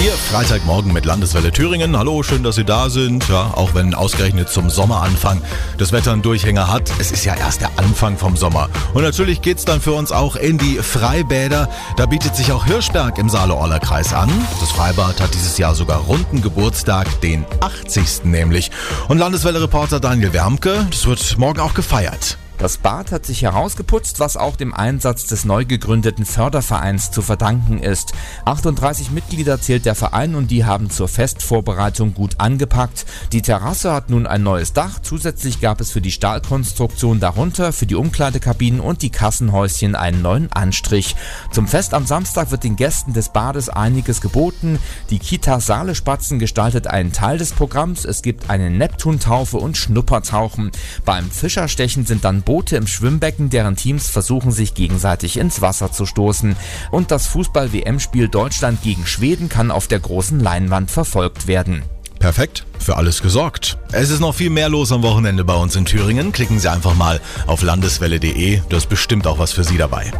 Ihr Freitagmorgen mit Landeswelle Thüringen. Hallo, schön, dass Sie da sind. Ja, auch wenn ausgerechnet zum Sommeranfang das Wetter einen Durchhänger hat. Es ist ja erst der Anfang vom Sommer. Und natürlich geht's dann für uns auch in die Freibäder. Da bietet sich auch Hirschberg im Saale-Orler Kreis an. Das Freibad hat dieses Jahr sogar runden Geburtstag, den 80. nämlich. Und Landeswelle-Reporter Daniel Wermke, das wird morgen auch gefeiert. Das Bad hat sich herausgeputzt, was auch dem Einsatz des neu gegründeten Fördervereins zu verdanken ist. 38 Mitglieder zählt der Verein und die haben zur Festvorbereitung gut angepackt. Die Terrasse hat nun ein neues Dach. Zusätzlich gab es für die Stahlkonstruktion darunter, für die Umkleidekabinen und die Kassenhäuschen einen neuen Anstrich. Zum Fest am Samstag wird den Gästen des Bades einiges geboten. Die Kita Saale Spatzen gestaltet einen Teil des Programms. Es gibt eine Neptuntaufe und Schnuppertauchen. Beim Fischerstechen sind dann Boote im Schwimmbecken, deren Teams versuchen sich gegenseitig ins Wasser zu stoßen. Und das Fußball-WM-Spiel Deutschland gegen Schweden kann auf der großen Leinwand verfolgt werden. Perfekt, für alles gesorgt. Es ist noch viel mehr los am Wochenende bei uns in Thüringen. Klicken Sie einfach mal auf landeswelle.de, da ist bestimmt auch was für Sie dabei.